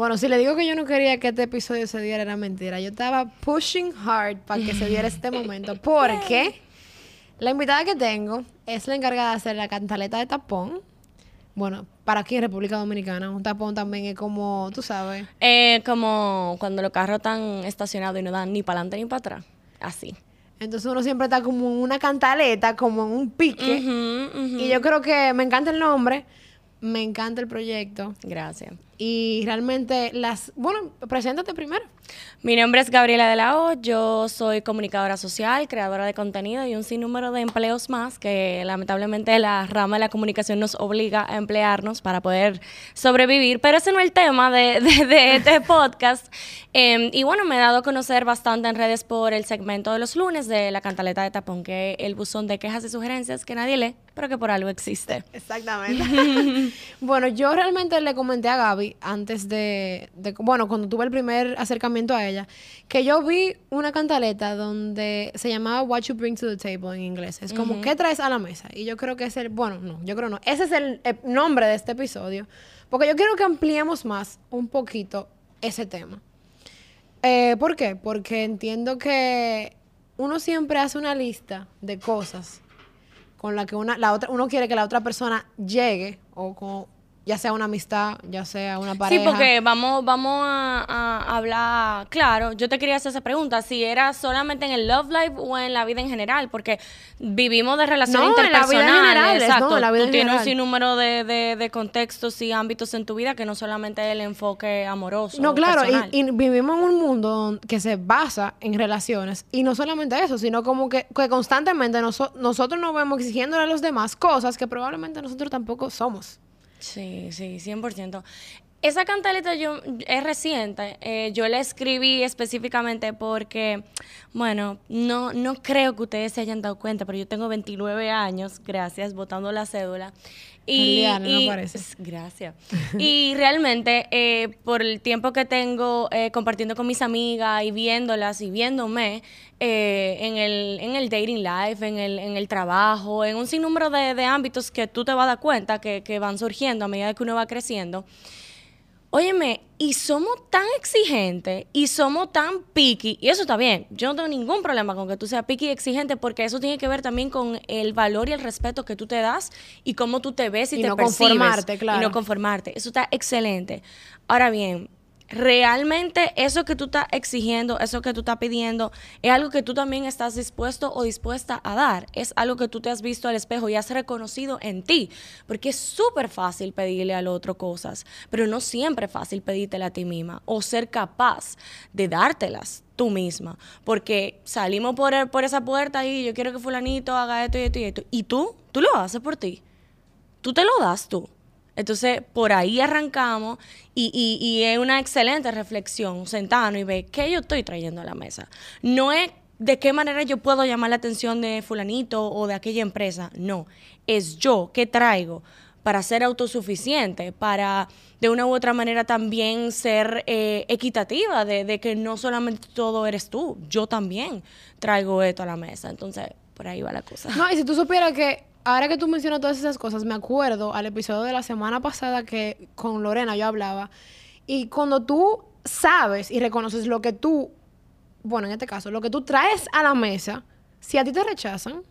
Bueno, si le digo que yo no quería que este episodio se diera, era mentira. Yo estaba pushing hard para que se diera este momento. Porque la invitada que tengo es la encargada de hacer la cantaleta de tapón. Bueno, para aquí en República Dominicana, un tapón también es como, tú sabes. Eh, como cuando los carros están estacionados y no dan ni para adelante ni para atrás. Así. Entonces uno siempre está como en una cantaleta, como en un pique. Y yo creo que me encanta el nombre, me encanta el proyecto. Gracias. Y realmente las... Bueno, preséntate primero. Mi nombre es Gabriela de la O, yo soy comunicadora social, creadora de contenido y un sinnúmero de empleos más que lamentablemente la rama de la comunicación nos obliga a emplearnos para poder sobrevivir, pero ese no es el tema de, de- de este podcast. Eh, y bueno, me he dado a conocer bastante en redes por el segmento de los lunes de la cantaleta de tapón, que es el buzón de quejas y sugerencias que nadie lee, pero que por algo existe. Exactamente. bueno, yo realmente le comenté a Gaby antes de, de- Bueno, cuando tuve el primer acercamiento a ella, que yo vi una cantaleta donde se llamaba What You Bring to the Table en inglés. Es como, ¿qué traes a la mesa? Y yo creo que es el. Bueno, no, yo creo no. Ese es el, nombre de este episodio. Porque yo quiero que ampliemos más un poquito ese tema. Eh, ¿Por qué? Porque entiendo que uno siempre hace una lista de cosas con la que una, la otra, uno quiere que la otra persona llegue, o con, ya sea una amistad, ya sea una pareja. Sí, porque vamos, vamos a, a hablar, claro, yo te quería hacer esa pregunta, si era solamente en el love life o en la vida en general, porque vivimos de relaciones No, en la vida interpersonales, general, exacto. no, en la vida Tú en tienes un sinnúmero de, de, de contextos y ámbitos en tu vida que no solamente el enfoque amoroso. No, claro, y, y vivimos en un mundo que se basa en relaciones y no solamente eso, sino como que, que constantemente noso- nosotros nos vemos exigiéndole a los demás cosas que probablemente nosotros tampoco somos. Sí, sí, 100%. Esa cantaleta yo, es reciente. eh, yo la escribí específicamente porque, bueno, no, no creo que ustedes se hayan dado cuenta, pero yo tengo 29 años, gracias, votando la cédula. Y, no parece. Gracias. y realmente, eh, por el tiempo que tengo eh, compartiendo con mis amigas y viéndolas y viéndome eh, en, el, en el dating life, en el, en el trabajo, en un sinnúmero de, de ámbitos que tú te vas a dar cuenta que, que van surgiendo a medida que uno va creciendo. Óyeme, y somos tan exigentes y somos tan picky, y eso está bien. Yo no tengo ningún problema con que tú seas picky y exigente, porque eso tiene que ver también con el valor y el respeto que tú te das y cómo tú te ves y, Y te no percibes. conformarte, Y claro. no conformarte. Eso está excelente. Ahora bien, realmente eso que tú estás exigiendo, eso que tú estás pidiendo, es algo que tú también estás dispuesto o dispuesta a dar. Es algo que tú te has visto al espejo y has reconocido en ti. Porque es súper fácil pedirle al otro cosas, pero no siempre es fácil pedírtela a ti misma o ser capaz de dártelas tú misma. Porque salimos por, el- por esa puerta y yo quiero que fulanito haga esto y esto y esto. Y tú, tú lo haces por ti tú te lo das tú. Entonces, por ahí arrancamos y, y- es una excelente reflexión, sentarnos y ver qué yo estoy trayendo a la mesa. No es de qué manera yo puedo llamar la atención de fulanito o de aquella empresa, no. Es yo que traigo para ser autosuficiente, para de una u otra manera también ser eh, equitativa, de, de que no solamente todo eres tú, yo también traigo esto a la mesa. Entonces, por ahí va la cosa. No, y si tú supieras que ahora que tú mencionas todas esas cosas, me acuerdo al episodio de la semana pasada que con Lorena yo hablaba. Y cuando tú sabes y reconoces lo que tú, bueno, en este caso, lo que tú traes a la mesa, si a ti te rechazan,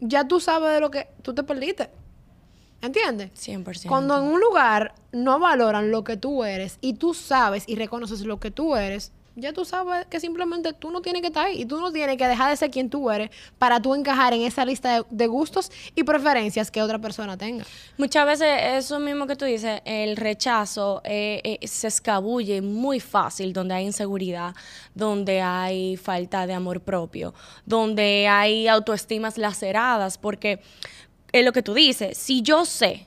ya tú sabes de lo que tú te perdiste. ¿Entiendes? 100%. Cuando en un lugar no valoran lo que tú eres y tú sabes y reconoces lo que tú eres, ya tú sabes que simplemente tú no tienes que estar ahí y tú no tienes que dejar de ser quien tú eres para tú encajar en esa lista de, gustos y preferencias que otra persona tenga. Muchas veces eso mismo que tú dices, el rechazo eh, eh, se escabulle muy fácil donde hay inseguridad, donde hay falta de amor propio, donde hay autoestimas laceradas, porque es lo que tú dices, si yo sé,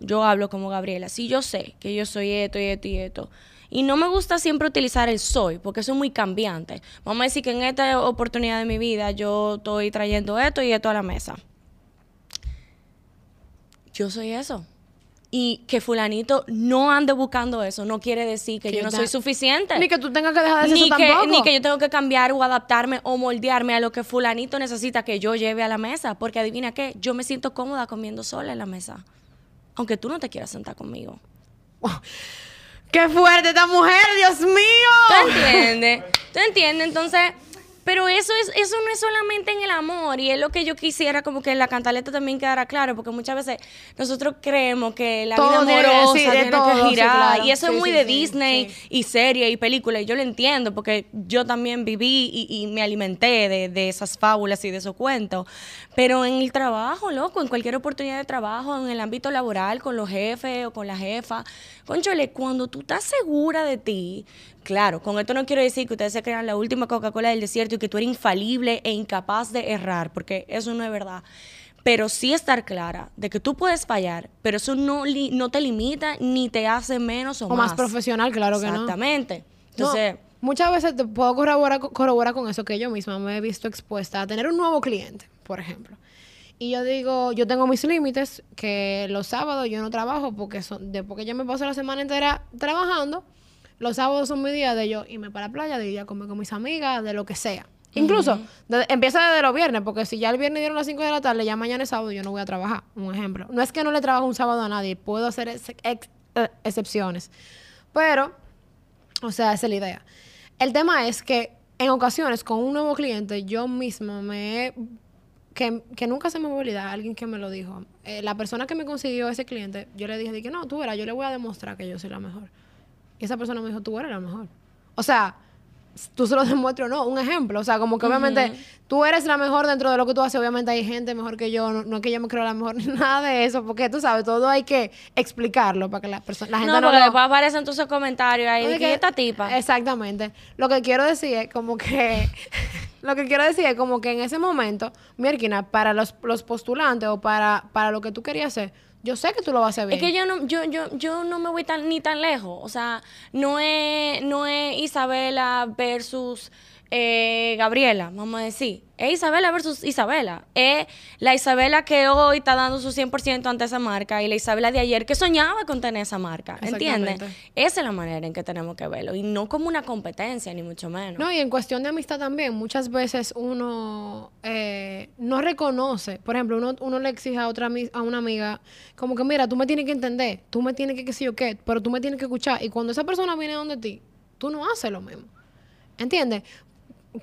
yo hablo como Gabriela, si yo sé que yo soy esto y esto y esto, y no me gusta siempre utilizar el soy, porque eso es muy cambiante. Vamos a decir que en esta oportunidad de mi vida yo estoy trayendo esto y esto a la mesa yo soy eso. Y que fulanito no ande buscando eso, no quiere decir que, Que yo no soy suficiente. Ni que tú tengas que dejar de ser ni eso que, tampoco. ni que yo tengo que cambiar o adaptarme o moldearme a lo que fulanito necesita que yo lleve a la mesa. Porque adivina qué, yo me siento cómoda comiendo sola en la mesa. Aunque tú no te quieras sentar conmigo. ¡Qué fuerte esta mujer, Dios mío! ¿Tú entiendes? ¿Tú entiendes? Entonces, pero eso es eso no es solamente en el amor y es lo que yo quisiera como que en la cantaleta también quedara claro, porque muchas veces nosotros creemos que la Todo vida tiene- amorosa sí, tiene todo, que sí, girar claro. y eso Sí, es muy de Disney y serie y película y yo lo entiendo porque yo también viví y, y me alimenté de, de esas fábulas y de esos cuentos, pero en el trabajo, loco, en cualquier oportunidad de trabajo, en el ámbito laboral, con los jefes o con la jefa, conchole, cuando tú estás segura de ti, claro, con esto no quiero decir que ustedes se crean la última Coca-Cola del desierto y que tú eres infalible e incapaz de errar, porque eso no es verdad. Pero sí estar clara de que tú puedes fallar, pero eso no, li- no te limita ni te hace menos o, O más profesional, claro que no. Exactamente. No, Entonces, muchas veces te puedo corroborar, corroborar con eso que yo misma me he visto expuesta a tener un nuevo cliente, por ejemplo. Y yo digo, yo tengo mis límites, que los sábados yo no trabajo porque son, después que yo me paso la semana entera trabajando, los sábados son mi día de yo irme para la playa, de ir a comer con mis amigas, de lo que sea. Incluso, de- empieza desde los viernes, porque si ya el viernes dieron las 5 de la tarde, ya mañana es sábado, yo no voy a trabajar. Un ejemplo. No es que no le trabajo un sábado a nadie, puedo hacer ex- ex- eh, excepciones. Pero, o sea, esa es la idea. El tema es que en ocasiones con un nuevo cliente yo misma me he... Que, que nunca se me va a olvidar, alguien que me lo dijo. Eh, la persona que me consiguió ese cliente, yo le dije, dije, no, tú verás, yo le voy a demostrar que yo soy la mejor. Y esa persona me dijo, tú eres la mejor. O sea, tú se lo demuestro o no, un ejemplo. O sea, como que obviamente tú eres la mejor dentro de lo que tú haces. Obviamente hay gente mejor que yo, no, no es que yo me creo la mejor ni nada de eso, porque tú sabes, todo hay que explicarlo para que la, persona la gente no, no, porque lo... después aparecen esos comentarios ahí de que- esta tipa. Exactamente. Lo que quiero decir es como que. lo que quiero decir es como que en ese momento, Mirkina, para los, los postulantes o para, para lo que tú querías hacer, yo sé que tú lo vas a hacer bien. Es que yo no, yo, yo, yo no me voy tan, ni tan lejos. O sea, no es, no es Isabela versus eh, Gabriela, vamos a decir. Es Isabela versus Isabela. Es la Isabela que hoy está dando su 100% ante esa marca y la Isabela de ayer que soñaba con tener esa marca. ¿Entiendes? Esa es la manera en que tenemos que verlo. Y no como una competencia, ni mucho menos. No, y en cuestión de amistad también, muchas veces uno eh, no reconoce, por ejemplo, uno, uno le exige a otra a una amiga, como que mira, tú me tienes que entender, tú me tienes que qué sé yo qué, pero tú me tienes que escuchar. Y cuando esa persona viene donde ti, tú no haces lo mismo. ¿Entiendes?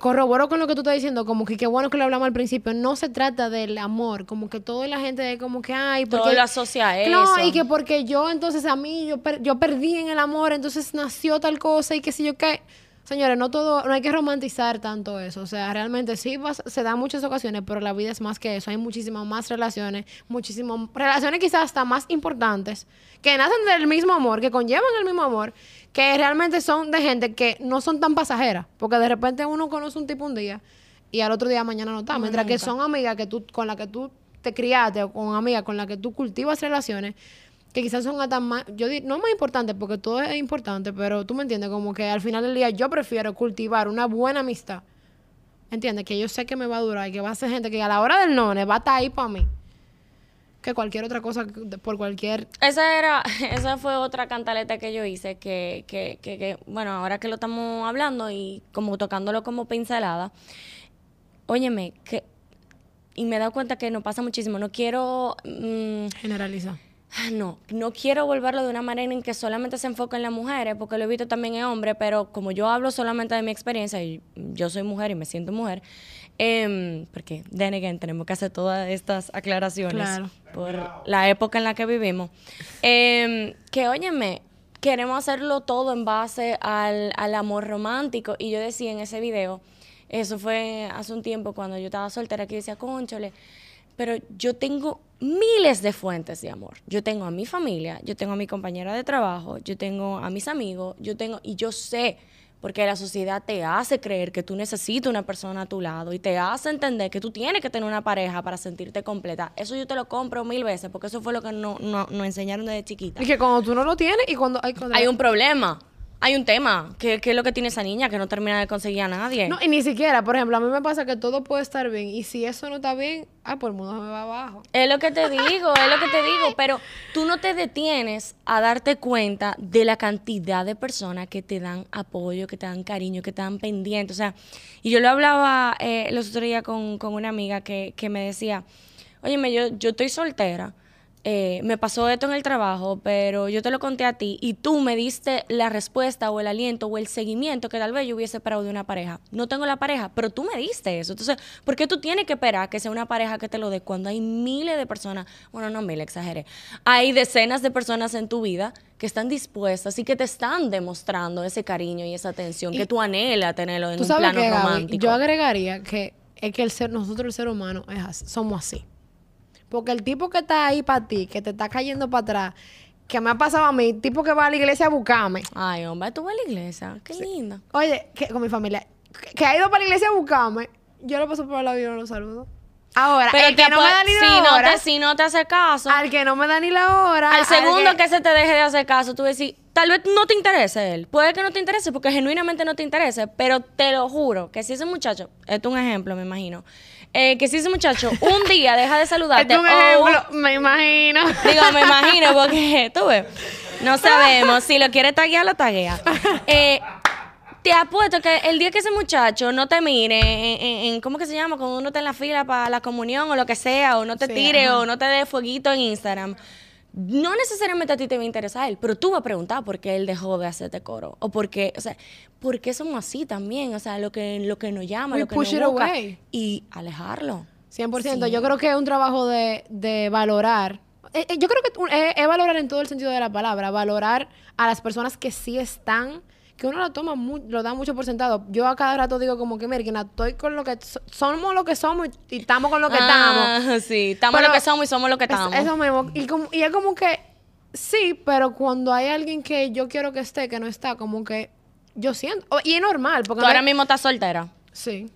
Corroboro con lo que tú estás diciendo, como que qué bueno que lo hablamos al principio, no se trata del amor, como que toda la gente es como que, ay, porque... Todo lo asocia a No, eso. y que porque yo entonces a mí, yo, per- yo perdí en el amor, entonces nació tal cosa y qué sé yo qué. Señores, no todo, no hay que romantizar tanto eso. O sea, realmente sí vas- se da muchas ocasiones, pero la vida es más que eso. Hay muchísimas más relaciones, muchísimas relaciones quizás hasta más importantes, que nacen del mismo amor, que conllevan el mismo amor, que realmente son de gente que no son tan pasajeras. Porque de repente uno conoce un tipo un día y al otro día mañana no está. Mientras que son amigas que tú, con las que tú te criaste o con amigas con las que tú cultivas relaciones que quizás son hasta más, yo di- no más importantes porque todo es importante, pero tú me entiendes, como que al final del día yo prefiero cultivar una buena amistad, ¿entiendes? Que yo sé que me va a durar y que va a ser gente que a la hora del none va a estar ahí para mí, que cualquier otra cosa, por cualquier... Esa era, esa fue otra cantaleta que yo hice, que, que, que, que, bueno, ahora que lo estamos hablando y como tocándolo como pincelada, óyeme, que, y me he dado cuenta que nos pasa muchísimo, no quiero, mm, Generaliza. Ah, No, no quiero volverlo de una manera en que solamente se enfoque en las mujeres, porque lo he visto también en hombres, pero como yo hablo solamente de mi experiencia, y yo soy mujer y me siento mujer, em, porque, then again, tenemos que hacer todas estas aclaraciones Claro. por la época en la que vivimos, em, que, óyeme, queremos hacerlo todo en base al, al amor romántico, y yo decía en ese video, eso fue hace un tiempo cuando yo estaba soltera, que decía, conchole, pero yo tengo miles de fuentes de amor. Yo tengo a mi familia, yo tengo a mi compañera de trabajo, yo tengo a mis amigos, yo tengo, y yo sé, porque la sociedad te hace creer que tú necesitas una persona a tu lado y te hace entender que tú tienes que tener una pareja para sentirte completa. Eso yo te lo compro mil veces, porque eso fue lo que no, no- nos enseñaron desde chiquita. Y que cuando tú no lo tienes y cuando... Hay, cuando- Hay un problema, hay un tema. ¿Qué, qué es lo que tiene esa niña que no termina de conseguir a nadie? No, y ni siquiera, por ejemplo, a mí me pasa que todo puede estar bien y si eso no está bien, ah, por el mundo se me va abajo. Es lo que te digo, es lo que te digo, pero tú no te detienes a darte cuenta de la cantidad de personas que te dan apoyo, que te dan cariño, que te dan pendiente. O sea, y yo lo hablaba eh, los otros días con, con una amiga que, que me decía, óyeme, yo, yo estoy soltera, eh, me pasó esto en el trabajo, pero yo te lo conté a ti y tú me diste la respuesta o el aliento o el seguimiento que tal vez yo hubiese esperado de una pareja. No tengo la pareja, pero tú me diste eso. Entonces, ¿por qué tú tienes que esperar que sea una pareja que te lo dé cuando hay miles de personas? Bueno, no miles, exageré. Hay decenas de personas en tu vida que están dispuestas y que te están demostrando ese cariño y esa atención que tú anhelas tenerlo en un plano romántico. Yo agregaría que es que el ser, nosotros el ser humano es somos así. Porque el tipo que está ahí para ti, que te está cayendo para atrás, que me ha pasado a mí, tipo que va a la iglesia a buscarme. Ay, hombre, tú vas a la iglesia. Qué linda. Oye, que, con mi familia, que, ha ido para la iglesia a buscarme, yo lo paso por la vida y no lo saludo. Ahora, el que no me da ni la hora. No te, si no te hace caso. Al que no me da ni la hora. Al segundo que... se te deje de hacer caso, tú decís, tal vez no te interese él. Puede que no te interese porque genuinamente no te interese, pero te lo juro que si ese muchacho, esto es un ejemplo, me imagino, eh, que si ese muchacho un día deja de saludarte. un ejemplo, me imagino. Digo, me imagino porque, tú ves, no sabemos. Si lo quiere taguear, lo taguea. Eh, te apuesto que el día que ese muchacho no te mire en, ¿cómo que se llama? Cuando uno está en la fila para la comunión o lo que sea, o no te tire o no te dé fueguito en Instagram. No necesariamente a ti te va a interesar él, pero tú vas a preguntar por qué él dejó de hacerte coro. O por qué, o sea, ¿por qué somos así también? O sea, lo que, lo que nos llama, lo que nos busca. Y alejarlo. 100%. Yo creo que es un trabajo de, de valorar. Eh, eh, yo creo que es valorar en todo el sentido de la palabra. Valorar a las personas que sí están que uno lo toma, lo da mucho por sentado. Yo a cada rato digo como que, mira, estoy con lo que... somos lo que somos y, estamos con lo que ah, estamos. Sí, estamos lo que somos y somos lo que estamos. eso mismo. Y, como, y es como que, sí, pero cuando hay alguien que yo quiero que esté, que no está, como que yo siento... y es normal. Porque tú ahora mismo estás soltera. Sí.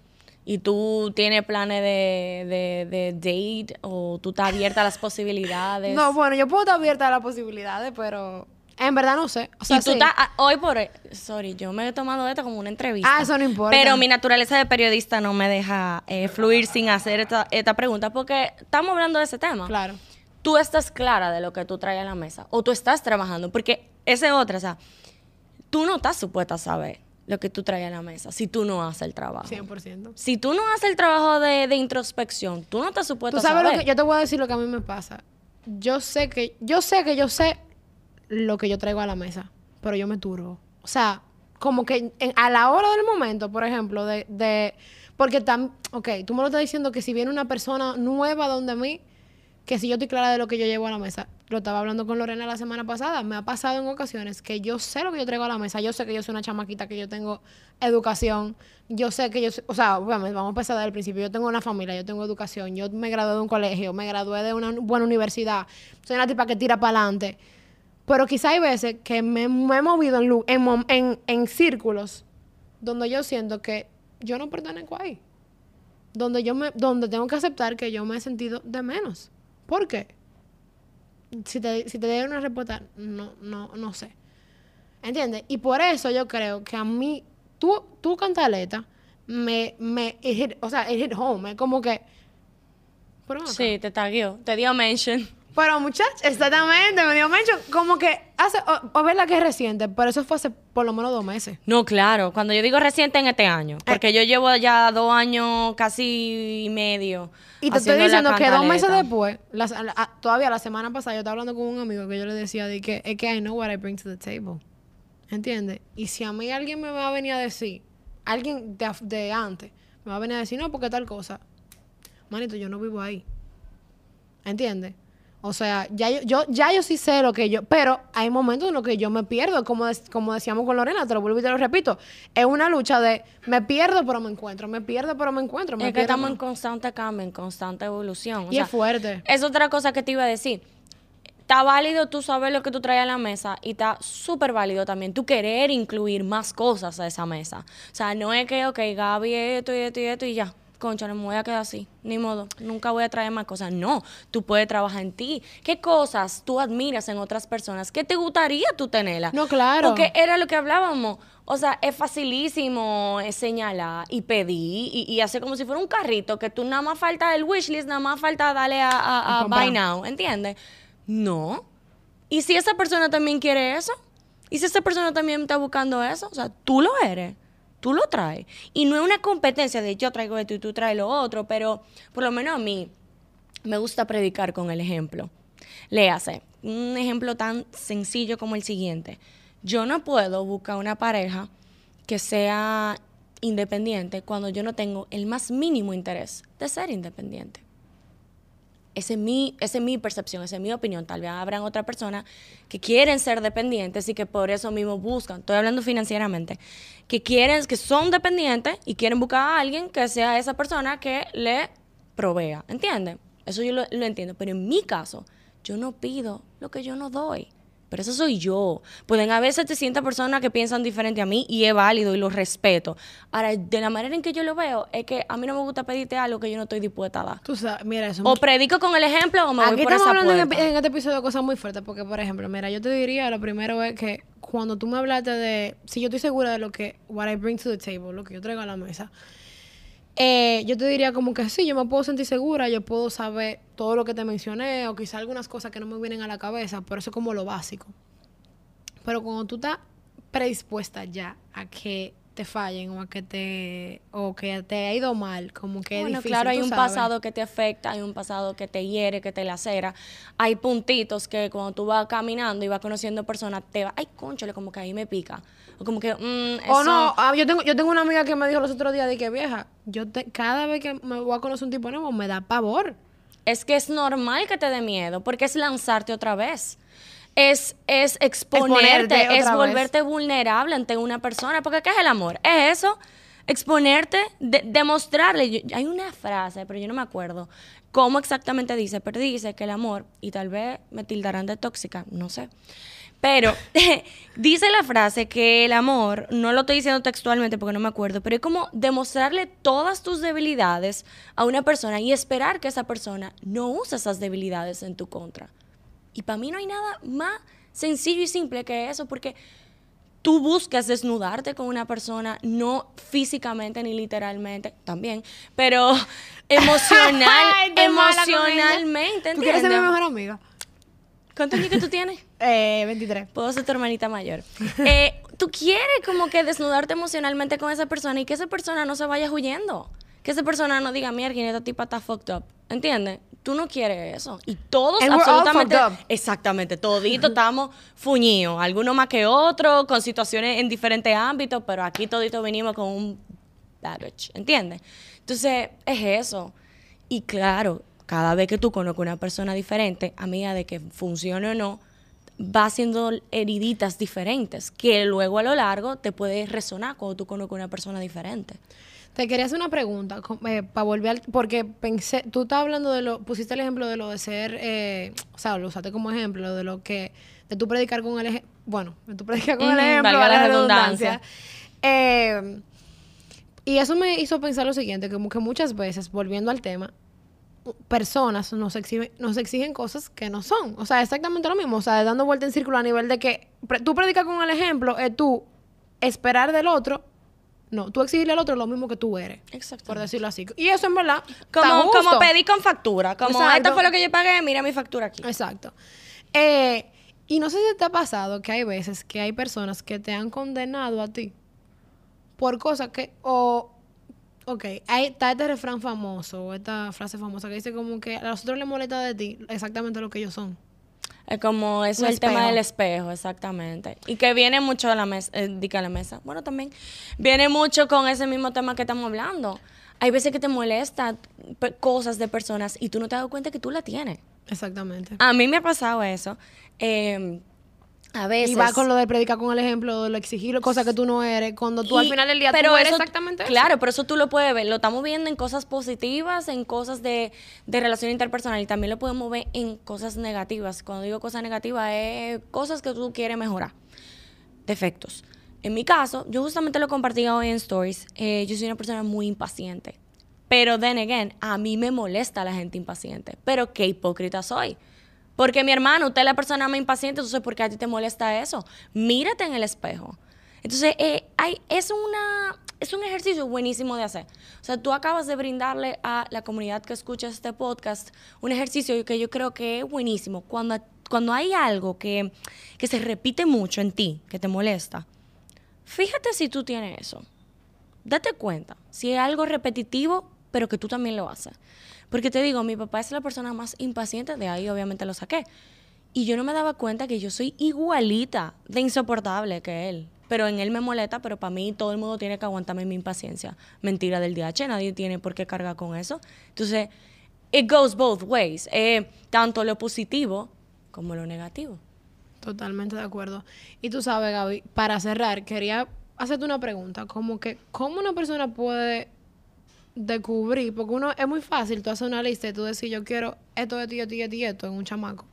¿Y tú tienes planes de, de, de date o tú estás abierta a las posibilidades? No, bueno, yo puedo estar abierta a las posibilidades, pero en verdad no sé. O sea, tú estás, ah, hoy por sorry, yo me he tomado esto como una entrevista. Ah, eso no importa. Pero mi naturaleza de periodista no me deja eh, fluir sin hacer esta, esta pregunta porque estamos hablando de ese tema. Claro. Tú estás clara de lo que tú traes a la mesa o tú estás trabajando porque ese es otra, o sea, tú no estás supuesta a saber lo que tú traes a la mesa si tú no haces el trabajo. 100%. Si tú no haces el trabajo de, de introspección, tú no estás supuesta a saber. Lo que, yo te voy a decir lo que a mí me pasa. Yo sé que yo sé que yo sé lo que yo traigo a la mesa, pero yo me turbo. O sea, como que a la hora del momento, por ejemplo, de, de porque tan, ok, tú me lo estás diciendo que si viene una persona nueva donde mí, que si yo estoy clara de lo que yo llevo a la mesa, lo estaba hablando con Lorena la semana pasada, me ha pasado en ocasiones que yo sé lo que yo traigo a la mesa, yo sé que yo soy una chamaquita, que yo tengo educación, yo sé que yo, o sea, vamos a empezar desde el principio, yo tengo una familia, yo tengo educación, yo me gradué de un colegio, me gradué de una buena universidad, soy una tipa que tira para adelante pero quizá hay veces que me, he movido en, en, en, círculos donde yo siento que yo no pertenezco ahí. Donde, yo me, donde tengo que aceptar que yo me he sentido de menos. ¿Por qué? Si te, si te una respuesta, no, no, no sé. ¿Entiendes? Y por eso yo creo que a mí, tu, tu cantaleta, me, me, o sea, it hit home. Es como que... Sí, te tagueó, te dio mention. Pero muchachos, exactamente, me dio mention. Como que hace, o, ver la que es reciente, pero eso fue hace por lo menos dos meses. No, claro, cuando yo digo reciente en este año, eh. porque yo llevo ya dos años casi y medio. Y te estoy diciendo que dos meses después, todavía la semana pasada, yo estaba hablando con un amigo que yo le decía de que es que I know what I bring to the table. ¿Entiendes? Y si a mí alguien me va a venir a decir, alguien de, de antes, me va a venir a decir, no, porque tal cosa, manito, yo no vivo ahí. ¿Entiendes? O sea, ya yo, yo, ya yo sí sé lo que yo, pero hay momentos en los que yo me pierdo, como, como decíamos con Lorena, te lo vuelvo y te lo repito, es una lucha de me pierdo pero me encuentro, me pierdo pero me encuentro. es que estamos en constante cambio, en constante evolución. y es fuerte. Es otra cosa que te iba a decir. Está válido tú saber lo que tú traes a la mesa y está súper válido también tú querer incluir más cosas a esa mesa. O sea, no es que, ok, Gaby, esto y esto y esto y ya concha, no me voy a quedar así, ni modo, nunca voy a traer más cosas. No, tú puedes trabajar en ti. ¿Qué cosas tú admiras en otras personas? ¿Qué te gustaría tú tenerla? No, claro. Porque era lo que hablábamos. O sea, es facilísimo señalar y pedir y, hacer como si fuera un carrito, que tú nada más falta el wishlist, nada más falta darle a, a buy now, ¿entiendes? No. ¿Y si esa persona también quiere eso? ¿Y si esa persona también está buscando eso? O sea, tú lo eres tú lo traes. Y no es una competencia de yo traigo esto y tú traes lo otro, pero por lo menos a mí me gusta predicar con el ejemplo. Le hace un ejemplo tan sencillo como el siguiente. Yo no puedo buscar una pareja que sea independiente cuando yo no tengo el más mínimo interés de ser independiente. Esa es, mi, esa es mi percepción, esa es mi opinión. Tal vez habrán otras personas que quieren ser dependientes y que por eso mismo buscan, estoy hablando financieramente, que quieren, que son dependientes y quieren buscar a alguien que sea esa persona que le provea. ¿Entienden? Eso yo lo entiendo. Pero en mi caso, yo no pido lo que yo no doy. Pero eso soy yo. Pueden haber 700 personas que piensan diferente a mí y es válido y lo respeto. Ahora, de la manera en que yo lo veo, es que a mí no me gusta pedirte algo que yo no estoy dispuesta a dar. Tú sabes, mira, eso O predico con el ejemplo o me voy Aquí por estamos esa hablando en este episodio de cosas muy fuertes, porque, por ejemplo, mira, yo te diría, lo primero es que cuando tú me hablaste de, si yo estoy segura de lo que, what I bring to the table, lo que yo traigo a la mesa, eh, yo te diría como que sí, yo me puedo sentir segura, yo puedo saber todo lo que te mencioné, o quizá algunas cosas que no me vienen a la cabeza, pero eso es como lo básico. Pero cuando tú estás predispuesta ya a que te fallen o a que te o que te ha ido mal, como que es Bueno, difícil, claro, hay un sabes. pasado que te afecta, hay un pasado que te hiere, que te lacera. Hay puntitos que cuando tú vas caminando y vas conociendo personas, te va, ay, conchole, como que ahí me pica. O como que, mm, O eso- no, ah, yo tengo, yo tengo una amiga que me dijo los otros días de que vieja, yo te- cada vez que me voy a conocer un tipo nuevo me da pavor. Es que es normal que te dé miedo, porque es lanzarte otra vez. Es, es exponerte, Exponerte es vez. volverte vulnerable ante una persona. Porque ¿qué es el amor? Es eso, exponerte, de- demostrarle. Yo- hay una frase, pero yo no me acuerdo cómo exactamente dice, pero dice que el amor, y tal vez me tildarán de tóxica, no sé. Pero dice la frase que el amor, no lo estoy diciendo textualmente porque no me acuerdo, pero es como demostrarle todas tus debilidades a una persona y esperar que esa persona no use esas debilidades en tu contra. Y para mí no hay nada más sencillo y simple que eso, porque tú buscas desnudarte con una persona, no físicamente ni literalmente, también, pero emocional, Ay, emocionalmente, ¿Tú quieres ser mi mejor amiga? ¿Cuántos años que tú tienes? Eh, 23. Puedo ser tu hermanita mayor. Eh, tú quieres como que desnudarte emocionalmente con esa persona y que esa persona no se vaya huyendo. Que esa persona no diga, mierda, esta tipa está fucked up. ¿Entiendes? Tú no quieres eso. Y todos And we're all absolutamente... fucked up. Exactamente. Toditos estamos fuñidos. Algunos más que otros, con situaciones en diferentes ámbitos, pero aquí toditos venimos con un baggage. ¿Entiendes? Entonces, es eso. Y claro, cada vez que tú conoces una persona diferente, a medida de que funcione o no, va haciendo heriditas diferentes que luego a lo largo te puede resonar cuando tú conoces una persona diferente. Te quería hacer una pregunta para volver al, porque pensé, tú estás hablando de lo, pusiste el ejemplo de lo de ser, eh, o sea, lo usaste como ejemplo de lo que, de tú predicar con el ejemplo, bueno, de tú predicar con el ejemplo, valga la la redundancia. redundancia. Eh, y eso me hizo pensar lo siguiente, que muchas veces, volviendo al tema, personas nos exigen, nos exigen cosas que no son. O sea, exactamente lo mismo. O sea, dando vuelta en círculo a nivel de que pre- tú predicas con el ejemplo, es tú esperar del otro. No, tú exigirle al otro lo mismo que tú eres. Exacto. Por decirlo así. Y eso en verdad. está Como, justo. como pedí con factura. Como Exacto. esto fue lo que yo pagué, mira mi factura aquí. Exacto. Eh, y no sé si te ha pasado que hay veces que hay personas que te han condenado a ti por cosas que, o, ok, hay, está este refrán famoso, o esta frase famosa que dice como que a los otros les molesta de ti exactamente lo que ellos son. Es como eso es el tema del espejo, exactamente. Y que viene mucho a la mesa, eh, di que a la mesa. Bueno, también viene mucho con ese mismo tema que estamos hablando. Hay veces que te molesta cosas de personas y tú no te das cuenta que tú la tienes. Exactamente. A mí me ha pasado eso. Eh, a veces. Y va con lo de predicar con el ejemplo, lo exigir cosas que tú no eres, cuando tú al Y- final del día pero tú eres eso- exactamente eso. Claro, pero eso tú lo puedes ver. Lo estamos viendo en cosas positivas, en cosas de, de relación interpersonal y también lo podemos ver en cosas negativas. Cuando digo cosas negativas, es cosas que tú quieres mejorar. Defectos. En mi caso, yo justamente lo compartí hoy en Stories. eh, yo soy una persona muy impaciente. Pero, then again, a mí me molesta la gente impaciente. Pero qué hipócrita soy. Porque mi hermano, usted es la persona más impaciente, entonces ¿por qué a ti te molesta eso? Mírate en el espejo. Entonces, eh, es, una, es un ejercicio buenísimo de hacer. O sea, tú acabas de brindarle a la comunidad que escucha este podcast un ejercicio que yo creo que es buenísimo. Cuando, cuando hay algo que, que se repite mucho en ti, que te molesta, fíjate si tú tienes eso. Date cuenta. Si es algo repetitivo, pero que tú también lo haces. Porque te digo, mi papá es la persona más impaciente, de ahí obviamente lo saqué. Y yo no me daba cuenta que yo soy igualita de insoportable que él. Pero en él me molesta, pero para mí todo el mundo tiene que aguantarme mi impaciencia. Mentira del DH, nadie tiene por qué cargar con eso. Entonces, it goes both ways. Eh, tanto lo positivo como lo negativo. Totalmente de acuerdo. Y tú sabes, Gaby, para cerrar, quería hacerte una pregunta, como que, ¿cómo una persona puede descubrir? Porque uno, es muy fácil, tú haces una lista y tú decís, yo quiero esto, esto, esto, esto, esto en un chamaco.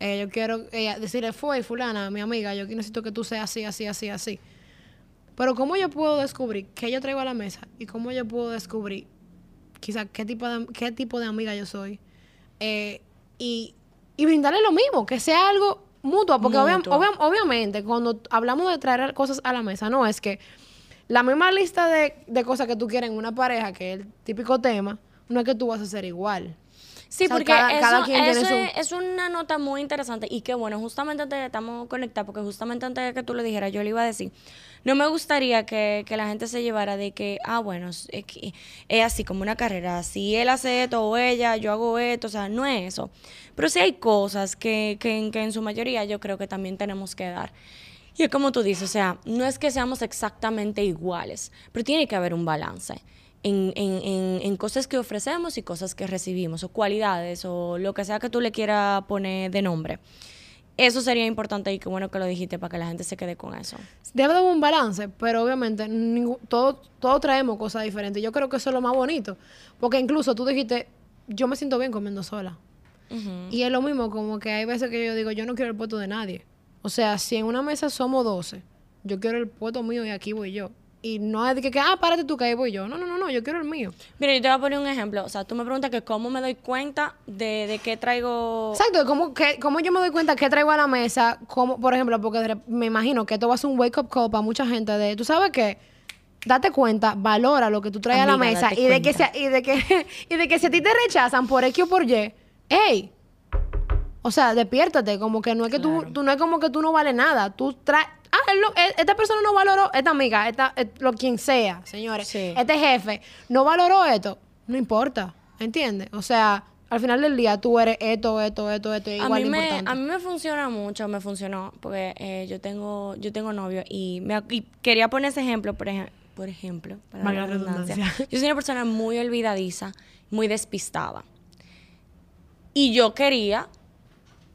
Eh, yo quiero eh, decirle, fue fulana, mi amiga, yo necesito que tú seas así, así, así, así. Pero ¿cómo yo puedo descubrir qué yo traigo a la mesa? Y cómo yo puedo descubrir quizás qué tipo de, qué tipo de amiga yo soy. Eh, y, y brindarle lo mismo, que sea algo mutuo. Porque obviamente cuando hablamos de traer cosas a la mesa, no es que la misma lista de, de cosas que tú quieres en una pareja, que es el típico tema, no es que tú vas a ser igual. Sí, porque eso, es, una nota muy interesante y que bueno, justamente antes estamos conectados, porque justamente antes de que tú lo dijeras, yo le iba a decir, no me gustaría que, la gente se llevara de que, ah, bueno, es, es, así como una carrera, si él hace esto o ella, yo hago esto, o sea, no es eso. Pero sí hay cosas que, que, que en su mayoría yo creo que también tenemos que dar. Y es como tú dices, o sea, no es que seamos exactamente iguales, pero tiene que haber un balance en, en, en, cosas que ofrecemos y cosas que recibimos, o cualidades, o lo que sea que tú le quieras poner de nombre. Eso sería importante y qué bueno que lo dijiste para que la gente se quede con eso. Debe haber un balance, pero obviamente todos todo traemos cosas diferentes. Yo creo que eso es lo más bonito. Porque incluso tú dijiste, yo me siento bien comiendo sola. Y es lo mismo, como que hay veces que yo digo, yo no quiero el puesto de nadie. O sea, si en una mesa somos 12, yo quiero el puesto mío y aquí voy yo. Y no es de que, ah, párate tú que ahí voy yo. No, no, no, no, yo quiero el mío. Mira, yo te voy a poner un ejemplo. O sea, tú me preguntas que cómo me doy cuenta de, de qué traigo... Exacto, cómo, que, cómo yo me doy cuenta qué traigo a la mesa. Cómo, por ejemplo, porque me imagino que esto va a ser un wake-up call para mucha gente de, tú sabes qué, date cuenta, valora lo que tú traes a la mesa y de, que y, de que, y de que si a ti te rechazan por X o por Y, ¡hey! O sea, despiértate, como que no es que tú, tú no es como que tú no vales nada. Tú traes ah, esta persona no valoró, esta amiga, esta, eh, lo quien sea, señores, este jefe, no valoró esto, no importa, ¿entiendes? O sea, al final del día tú eres esto, esto, esto, esto, igual a mí importante. Me, a mí me funciona mucho, me funcionó, porque eh, yo tengo yo tengo novio y, me, quería poner ese ejemplo, por, ejemplo, por ejemplo, para la redundancia. Yo soy una persona muy olvidadiza, muy despistada. Y yo quería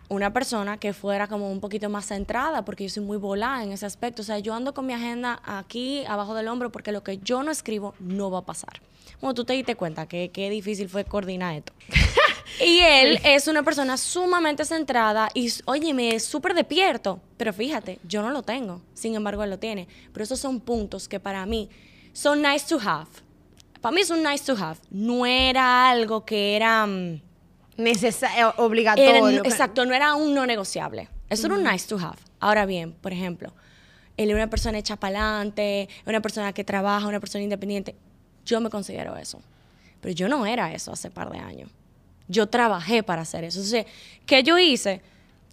una persona que fuera como un poquito más centrada, porque yo soy muy volada en ese aspecto. O sea, yo ando con mi agenda aquí abajo del hombro porque lo que yo no escribo no va a pasar. Bueno, tú te diste cuenta que qué difícil fue coordinar esto. y él es una persona sumamente centrada y, oye, me es súper despierto. Pero fíjate, yo no lo tengo. Sin embargo, él lo tiene. Pero esos son puntos que para mí son nice to have. Para mí es un nice to have. No era algo que era... Mm, necesario, obligatorio. exacto, no era un no negociable. Eso era un nice to have. Ahora bien, por ejemplo, él es una persona hecha para adelante, una persona que trabaja, una persona independiente. Yo me considero eso. Pero yo no era eso hace par de años. Yo trabajé para hacer eso. Entonces, ¿qué yo hice?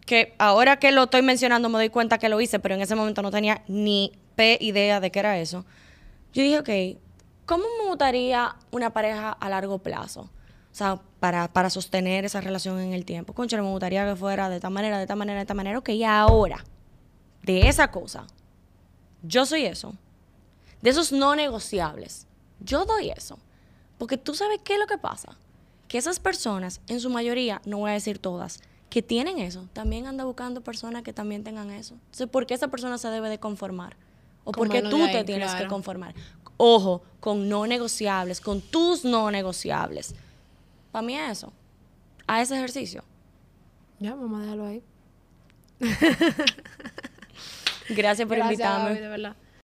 Que ahora que lo estoy mencionando me doy cuenta que lo hice, pero en ese momento no tenía ni p idea de qué era eso. Yo dije, ok, ¿cómo me gustaría una pareja a largo plazo? O sea, para, para sostener esa relación en el tiempo. Concha, me gustaría que fuera de esta manera, de esta manera, de esta manera. Ok, y ahora, de esa cosa, yo soy eso. De esos no negociables. Yo doy eso. Porque tú sabes qué es lo que pasa. Que esas personas, en su mayoría, no voy a decir todas, que tienen eso, también anda buscando personas que también tengan eso. Entonces, ¿por qué esa persona se debe de conformar? ¿O por qué tú te tienes que conformar? Ojo, con no negociables, con tus no negociables. Para mí es eso. A ese ejercicio. Ya, vamos a dejarlo ahí. Gracias por invitarme. de verdad.